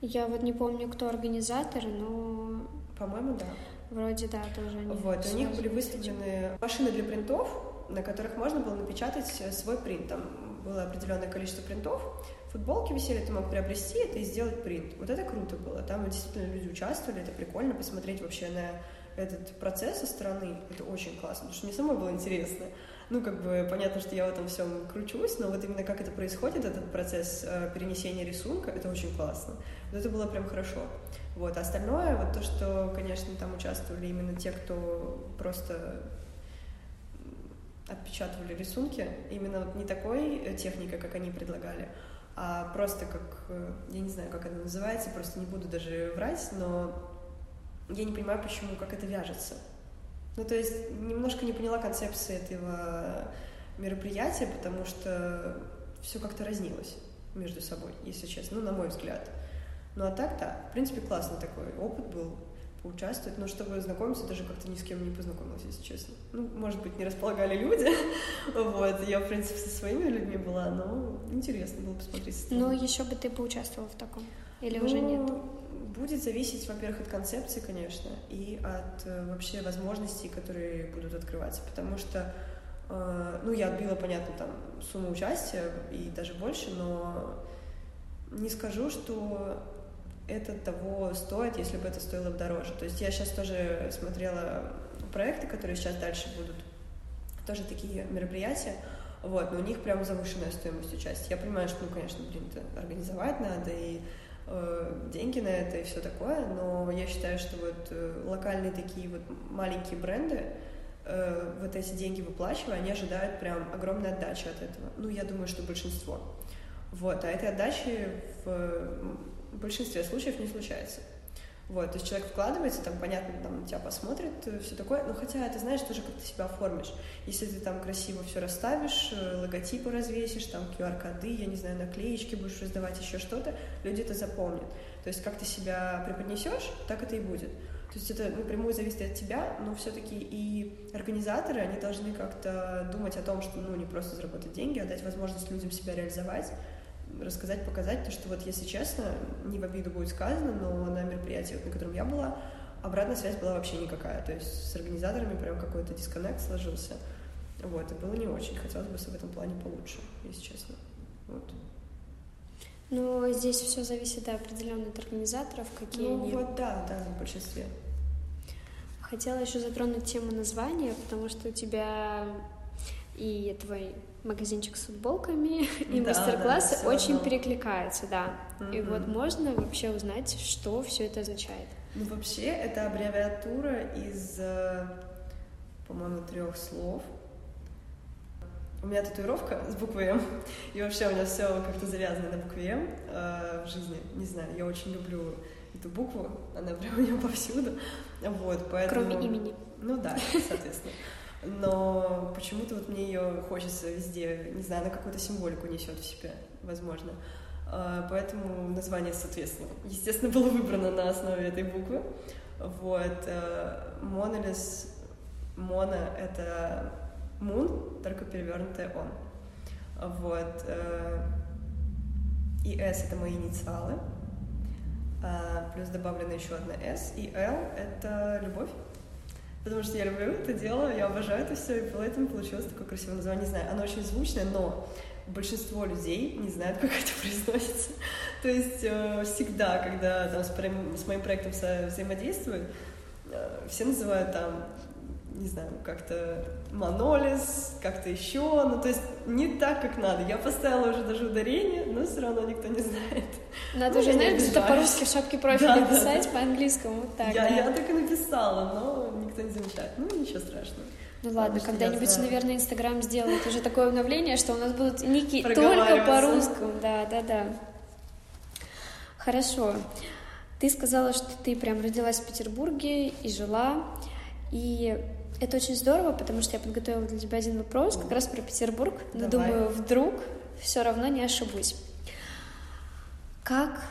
Я вот не помню, кто организатор, но... По-моему, да. Вроде да, тоже они. Вот, у них были выставлены машины для принтов, на которых можно было напечатать свой принт. Там было определенное количество принтов, футболки висели, ты мог приобрести это и сделать принт. Вот это круто было. Там действительно люди участвовали, это прикольно посмотреть вообще на этот процесс со стороны. Это очень классно, потому что мне самой было интересно. Ну, как бы понятно, что я в этом всем кручусь, но вот именно как это происходит, этот процесс э, перенесения рисунка, это очень классно. Вот это было прям хорошо. Вот, а остальное, вот то, что, конечно, там участвовали именно те, кто просто отпечатывали рисунки, именно вот не такой э, техникой, как они предлагали, а просто как, э, я не знаю, как это называется, просто не буду даже врать, но я не понимаю, почему, как это вяжется. Ну, то есть немножко не поняла концепции этого мероприятия, потому что все как-то разнилось между собой, если честно, ну, на мой взгляд. Ну а так, да, в принципе, классный такой опыт был поучаствовать, но чтобы знакомиться, даже как-то ни с кем не познакомилась, если честно. Ну, может быть, не располагали люди, вот, я, в принципе, со своими людьми была, но интересно было посмотреть. Ну, еще бы ты поучаствовала в таком, или ну, уже нет? Будет зависеть, во-первых, от концепции, конечно, и от э, вообще возможностей, которые будут открываться, потому что э, ну, я отбила, понятно, там, сумму участия и даже больше, но не скажу, что это того стоит, если бы это стоило дороже. То есть я сейчас тоже смотрела проекты, которые сейчас дальше будут, тоже такие мероприятия, вот, но у них прям завышенная стоимость участия. Я понимаю, что, ну, конечно, блин, это организовать надо, и деньги на это, и все такое, но я считаю, что вот э, локальные такие вот маленькие бренды, э, вот эти деньги выплачивая, они ожидают прям огромной отдачи от этого. Ну, я думаю, что большинство. Вот, а этой отдачи в большинстве случаев не случается. Вот, то есть человек вкладывается, там, понятно, там, тебя посмотрит, э, все такое, но хотя, ты знаешь, тоже как ты себя оформишь. Если ты там красиво все расставишь, э, логотипы развесишь, там, QR-коды, я не знаю, наклеечки будешь раздавать, еще что-то, люди это запомнят. То есть как ты себя преподнесешь, так это и будет. То есть это напрямую зависит от тебя, но все-таки и организаторы, они должны как-то думать о том, что, ну, не просто заработать деньги, а дать возможность людям себя реализовать, рассказать, показать, то, что вот, если честно, не в обиду будет сказано, но на мероприятии, вот, на котором я была, обратная связь была вообще никакая. То есть с организаторами прям какой-то дисконнект сложился. Вот, и было не очень. Хотелось бы в этом плане получше, если честно. Вот. Ну, здесь все зависит да, определенно от организаторов, какие ну, они. вот да, да, в большинстве. Хотела еще затронуть тему названия, потому что у тебя и твой магазинчик с футболками и да, мастер-классы да, очень равно. перекликаются, да. Угу. И вот можно вообще узнать, что все это означает. Ну, вообще, это аббревиатура из, э, по-моему, трех слов. У меня татуировка с буквой М, и вообще у меня все как-то завязано на букве М э, в жизни. Не знаю, я очень люблю эту букву, она прям у нее повсюду. Вот, поэтому... Кроме имени. Ну да, соответственно но почему-то вот мне ее хочется везде, не знаю, она какую-то символику несет в себе, возможно. А, поэтому название, соответственно, естественно, было выбрано на основе этой буквы. Вот. Монолис, моно — это мун, только перевернутое он. Вот. Э, и S — это мои инициалы. А, плюс добавлена еще одна S. И L — это любовь потому что я люблю это дело, я обожаю это все, и поэтому получилось такое красивое название. Не знаю, оно очень звучное, но большинство людей не знают, как это произносится. То есть э, всегда, когда там, с, моим проектом взаимодействуют, э, все называют там не знаю, как-то монолиз, как-то еще, ну, то есть не так, как надо. Я поставила уже даже ударение, но все равно никто не знает. Надо ну, уже, знаешь, где-то по-русски в шапке профиля да, писать, да, по-английскому, вот так, я, да. я так и написала, но никто не замечает. Ну, ничего страшного. Ну ладно, когда-нибудь, наверное, Инстаграм сделает уже такое обновление, что у нас будут ники только по-русскому. Да, да, да. Хорошо. Ты сказала, что ты прям родилась в Петербурге и жила. И это очень здорово, потому что я подготовила для тебя один вопрос как раз про Петербург. Но Давай. думаю, вдруг все равно не ошибусь. Как,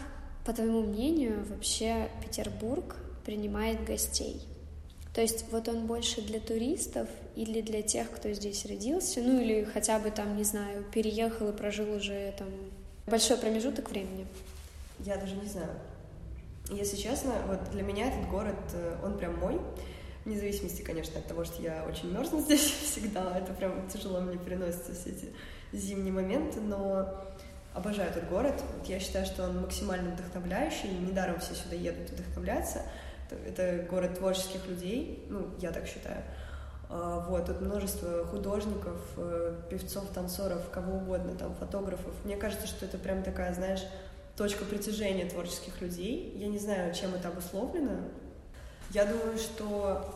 по твоему мнению, вообще Петербург принимает гостей? То есть вот он больше для туристов или для тех, кто здесь родился, ну или хотя бы там, не знаю, переехал и прожил уже там большой промежуток времени? Я даже не знаю. Если честно, вот для меня этот город, э, он прям мой. Вне зависимости, конечно, от того, что я очень мерзну здесь всегда. Это прям тяжело мне переносится все эти зимние моменты, но обожаю этот город. Я считаю, что он максимально вдохновляющий. Недаром все сюда едут вдохновляться. Это город творческих людей, ну, я так считаю. А, вот, тут множество художников, э, певцов, танцоров, кого угодно, там, фотографов. Мне кажется, что это прям такая, знаешь, точка притяжения творческих людей. Я не знаю, чем это обусловлено. Я думаю, что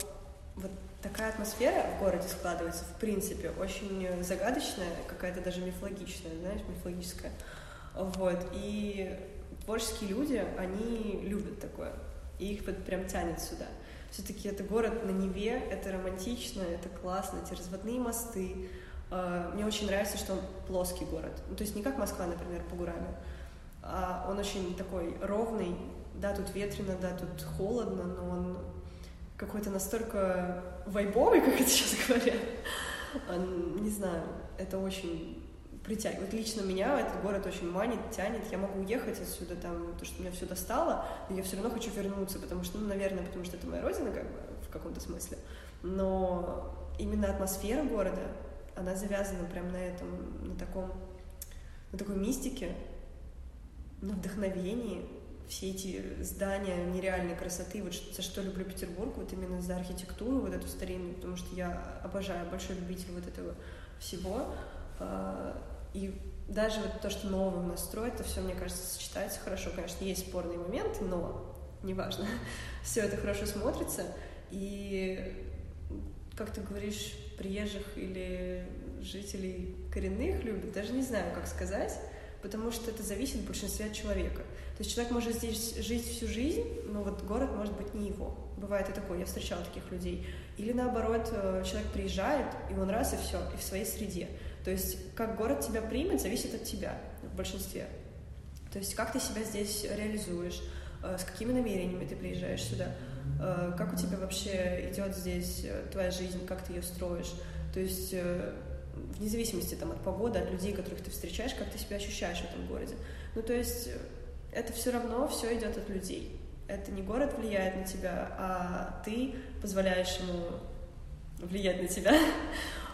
вот такая атмосфера в городе складывается, в принципе, очень загадочная, какая-то даже мифологичная, знаешь, мифологическая. Вот, и творческие люди, они любят такое и их вот прям тянет сюда. Все-таки это город на Неве, это романтично, это классно, эти разводные мосты. А, мне очень нравится, что он плоский город. Ну, то есть не как Москва, например, по Гураме, а он очень такой ровный. Да, тут ветрено, да, тут холодно, но он какой-то настолько вайбовый, как это сейчас говорят. Не знаю, это очень притягивает. Лично меня этот город очень манит, тянет. Я могу уехать отсюда, там, то, что меня все достало, но я все равно хочу вернуться, потому что, ну, наверное, потому что это моя родина, как бы, в каком-то смысле. Но именно атмосфера города, она завязана прям на этом, на таком, на такой мистике, на вдохновении. Все эти здания нереальной красоты, вот за что люблю Петербург, вот именно за архитектуру вот эту старинную, потому что я обожаю, большой любитель вот этого всего. А, и даже вот то, что новым настроить, это все, мне кажется, сочетается хорошо. Конечно, есть спорные моменты, но неважно. все это хорошо смотрится. И, как ты говоришь, приезжих или жителей коренных любят, даже не знаю, как сказать, потому что это зависит в большинстве от человека. То есть человек может здесь жить всю жизнь, но вот город может быть не его. Бывает и такое, я встречала таких людей. Или наоборот, э, человек приезжает, и он раз и все, и в своей среде. То есть как город тебя примет, зависит от тебя в большинстве. То есть как ты себя здесь реализуешь, э, с какими намерениями ты приезжаешь сюда, э, как у тебя вообще идет здесь твоя жизнь, как ты ее строишь. То есть вне зависимости там, от погоды, от людей, которых ты встречаешь, как ты себя ощущаешь в этом городе. Ну, то есть это все равно все идет от людей. Это не город влияет на тебя, а ты позволяешь ему влиять на тебя.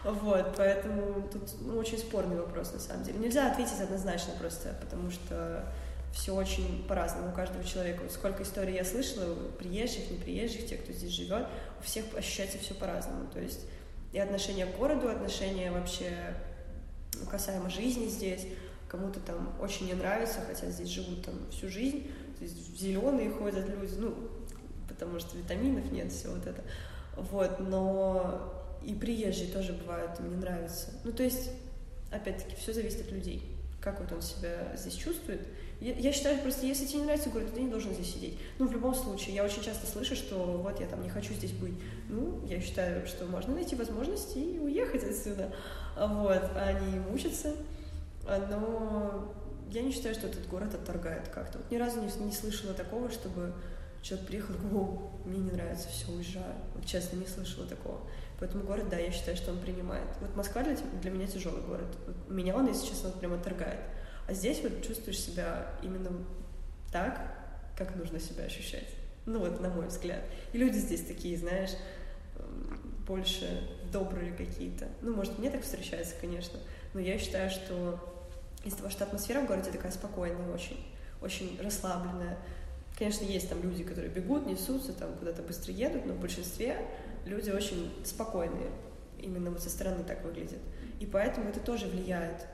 Вот, поэтому тут ну, очень спорный вопрос, на самом деле. Нельзя ответить однозначно просто, потому что все очень по-разному у каждого человека. Вот сколько историй я слышала, приезжих, неприезжих, тех, кто здесь живет, у всех ощущается все по-разному. То есть и отношение к городу, отношение вообще ну, касаемо жизни здесь. Кому-то там очень не нравится, хотя здесь живут там всю жизнь. То есть зеленые ходят люди, ну, потому что витаминов нет, все вот это. Вот, но и приезжие тоже бывают, мне нравится. Ну, то есть, опять-таки, все зависит от людей. Как вот он себя здесь чувствует. Я, я считаю, просто если тебе не нравится город, ты не должен здесь сидеть. Ну, в любом случае, я очень часто слышу, что вот я там не хочу здесь быть. Ну, я считаю, что можно найти возможность и уехать отсюда. Вот, не мучиться. Но я не считаю, что этот город отторгает как-то. Вот ни разу не, не слышала такого, чтобы человек приехал, о, мне не нравится, все, уезжаю. Вот честно, не слышала такого. Поэтому город, да, я считаю, что он принимает. Вот Москва для, для меня тяжелый город. Вот меня он, если честно, прям отторгает. А здесь вот чувствуешь себя именно так, как нужно себя ощущать. Ну вот, на мой взгляд. И люди здесь такие, знаешь, больше добрые какие-то. Ну, может, мне так встречается, конечно. Но я считаю, что из-за того, что атмосфера в городе такая спокойная очень, очень расслабленная. Конечно, есть там люди, которые бегут, несутся, там куда-то быстро едут, но в большинстве люди очень спокойные, именно вот со стороны так выглядят. И поэтому это тоже влияет.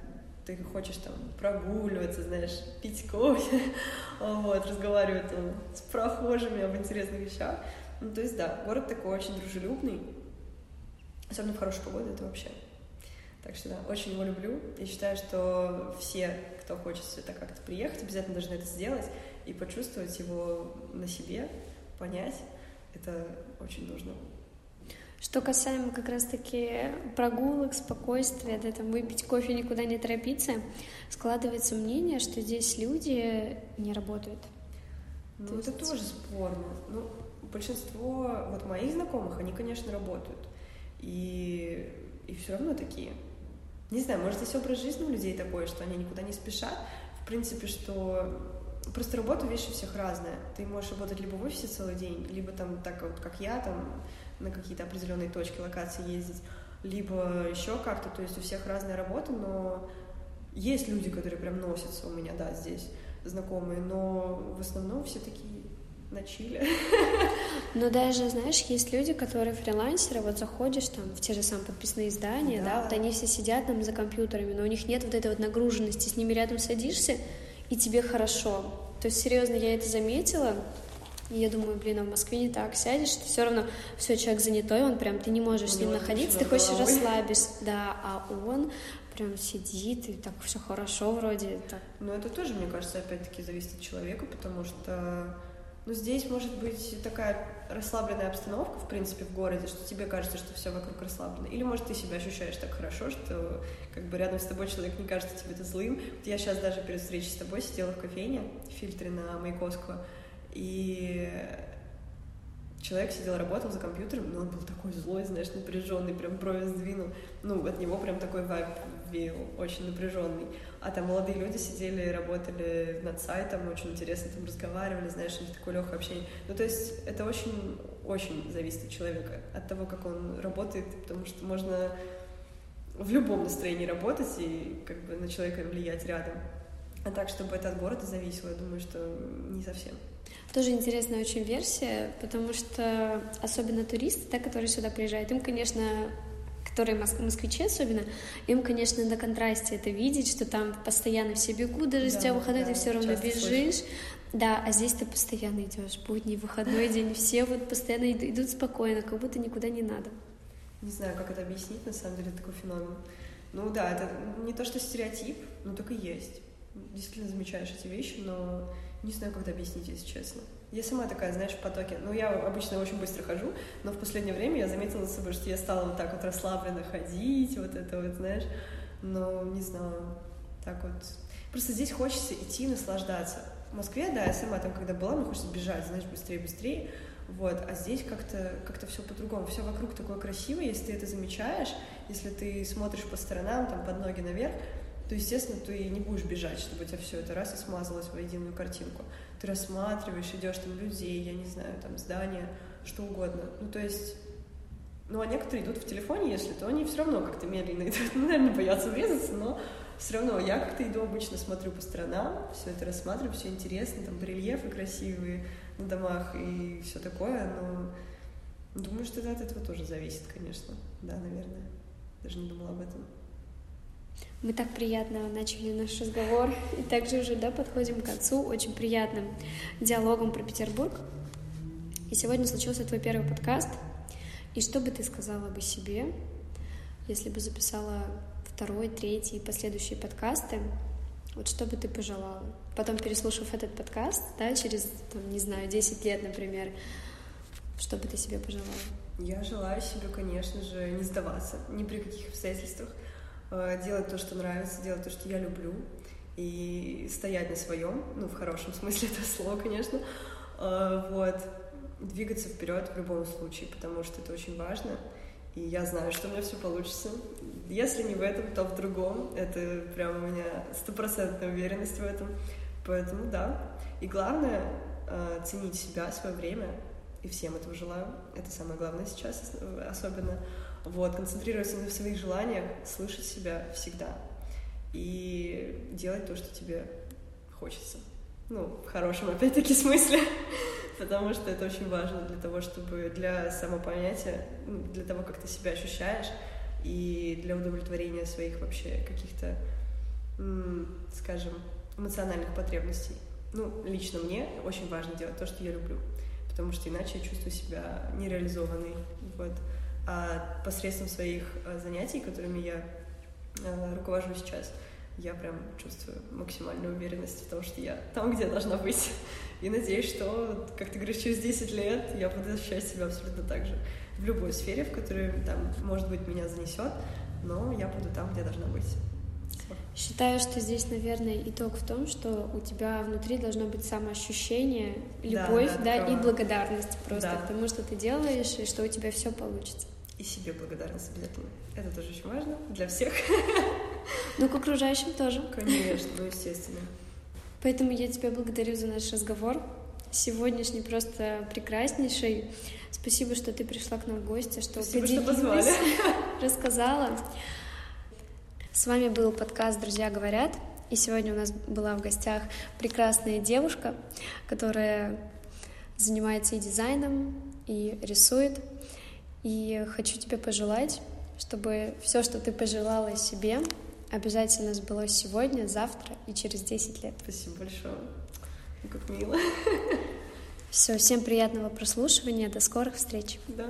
Ты хочешь там прогуливаться, знаешь, пить кофе, вот, разговаривать там с прохожими об интересных вещах. Ну, то есть, да, город такой очень дружелюбный, особенно в хорошую погоду, это вообще. Так что, да, очень его люблю. И считаю, что все, кто хочет сюда как-то приехать, обязательно должны это сделать и почувствовать его на себе, понять. Это очень нужно. Что касаемо как раз-таки прогулок, спокойствия, да, там выпить кофе, никуда не торопиться, складывается мнение, что здесь люди не работают. Ну, То это есть... тоже спорно. Ну, большинство вот моих знакомых, они, конечно, работают. И, и все равно такие. Не знаю, может, здесь образ жизни у людей такой, что они никуда не спешат. В принципе, что просто работа вещи у всех разная. Ты можешь работать либо в офисе целый день, либо там так вот, как я, там на какие-то определенные точки локации ездить, либо еще как-то, то есть у всех разная работа, но есть люди, которые прям носятся у меня, да, здесь знакомые, но в основном все такие на чиле. Но даже, знаешь, есть люди, которые фрилансеры, вот заходишь там в те же самые подписные издания, да. да, вот они все сидят там за компьютерами, но у них нет вот этой вот нагруженности, с ними рядом садишься, и тебе хорошо. То есть, серьезно, я это заметила, и я думаю, блин, а в Москве не так сядешь, ты все равно, все, человек занятой, он прям, ты не можешь с ним находиться, ты хочешь расслабиться, да, а он прям сидит, и так все хорошо вроде. Так. Ну, это тоже, мне кажется, опять-таки зависит от человека, потому что ну, здесь может быть такая расслабленная обстановка, в принципе, в городе, что тебе кажется, что все вокруг расслаблено. Или, может, ты себя ощущаешь так хорошо, что как бы рядом с тобой человек не кажется тебе это злым. Вот я сейчас даже перед встречей с тобой сидела в кофейне, в фильтре на Маяковского, и человек сидел, работал за компьютером, но он был такой злой, знаешь, напряженный, прям брови сдвинул. Ну, от него прям такой вайб веял, очень напряженный. А там молодые люди сидели, работали над сайтом, очень интересно там разговаривали, знаешь, у них такое легкое общение. Ну, то есть это очень, очень зависит от человека, от того, как он работает, потому что можно в любом настроении работать и как бы на человека влиять рядом. А так, чтобы это от города зависело, я думаю, что не совсем. Тоже интересная очень версия, потому что особенно туристы, да, которые сюда приезжают, им, конечно, которые москвичи особенно, им, конечно, на контрасте это видеть, что там постоянно все бегут, даже да, с тебя выходной, да, ты все равно бежишь. Слышу. Да, а здесь ты постоянно идешь, будний, выходной день, все вот постоянно идут спокойно, как будто никуда не надо. Не знаю, как это объяснить, на самом деле, такой феномен. Ну да, это не то, что стереотип, но только есть. Действительно замечаешь эти вещи, но не знаю, как это объяснить, если честно. Я сама такая, знаешь, в потоке. Ну, я обычно очень быстро хожу, но в последнее время я заметила за собой, что я стала вот так вот расслабленно ходить, вот это вот, знаешь. Но, не знаю, так вот. Просто здесь хочется идти наслаждаться. В Москве, да, я сама там, когда была, мне хочется бежать, знаешь, быстрее, быстрее. Вот, а здесь как-то как все по-другому. Все вокруг такое красивое, если ты это замечаешь, если ты смотришь по сторонам, там, под ноги наверх, то, естественно, ты не будешь бежать, чтобы у тебя все это раз и смазалось в единую картинку. Ты рассматриваешь, идешь там людей, я не знаю, там здания, что угодно. Ну, то есть ну, а некоторые идут в телефоне, если, то они все равно как-то медленно идут. Ну, наверное, боятся врезаться, но все равно я как-то иду обычно, смотрю по сторонам, все это рассматриваю, все интересно, там барельефы красивые на домах и все такое, но думаю, что это от этого тоже зависит, конечно. Да, наверное. Даже не думала об этом. Мы так приятно начали наш разговор и также уже да, подходим к концу очень приятным диалогом про Петербург. И сегодня случился твой первый подкаст. И что бы ты сказала бы себе, если бы записала второй, третий и последующие подкасты? Вот что бы ты пожелала? Потом, переслушав этот подкаст, да, через, там, не знаю, 10 лет, например, что бы ты себе пожелала? Я желаю себе, конечно же, не сдаваться ни при каких обстоятельствах, делать то, что нравится, делать то, что я люблю, и стоять на своем, ну, в хорошем смысле этого слова, конечно, э, вот, двигаться вперед в любом случае, потому что это очень важно, и я знаю, что у меня все получится. Если не в этом, то в другом. Это прям у меня стопроцентная уверенность в этом. Поэтому да. И главное э, ценить себя, свое время. И всем этого желаю. Это самое главное сейчас особенно. Вот, концентрироваться на своих желаниях, слышать себя всегда и делать то, что тебе хочется. ну, в хорошем, опять-таки, смысле, потому что это очень важно для того, чтобы для самопонятия, ну, для того, как ты себя ощущаешь, и для удовлетворения своих вообще каких-то, скажем, эмоциональных потребностей. Ну, лично мне очень важно делать то, что я люблю, потому что иначе я чувствую себя нереализованной. Вот. А посредством своих э, занятий, которыми я э, руковожу сейчас, я прям чувствую максимальную уверенность в том, что я там, где должна быть. И надеюсь, что, как ты говоришь, через 10 лет я буду ощущать себя абсолютно так же. В любой сфере, в которой там, может быть, меня занесет, но я буду там, где должна быть. Считаю, что здесь, наверное, итог в том, что у тебя внутри должно быть самоощущение, любовь, да, да, да и благодарность просто да. к тому, что ты делаешь, и что у тебя все получится. И себе благодарность обязательно. Это тоже очень важно для всех. Ну, к окружающим тоже. Конечно, ну, естественно. Поэтому я тебя благодарю за наш разговор. Сегодняшний просто прекраснейший. Спасибо, что ты пришла к нам в гости, что Спасибо, что позвали. рассказала. С вами был подкаст «Друзья говорят». И сегодня у нас была в гостях прекрасная девушка, которая занимается и дизайном, и рисует. И хочу тебе пожелать, чтобы все, что ты пожелала себе, обязательно сбылось сегодня, завтра и через 10 лет. Спасибо большое. Ну, как мило. Все, всем приятного прослушивания, до скорых встреч. Да.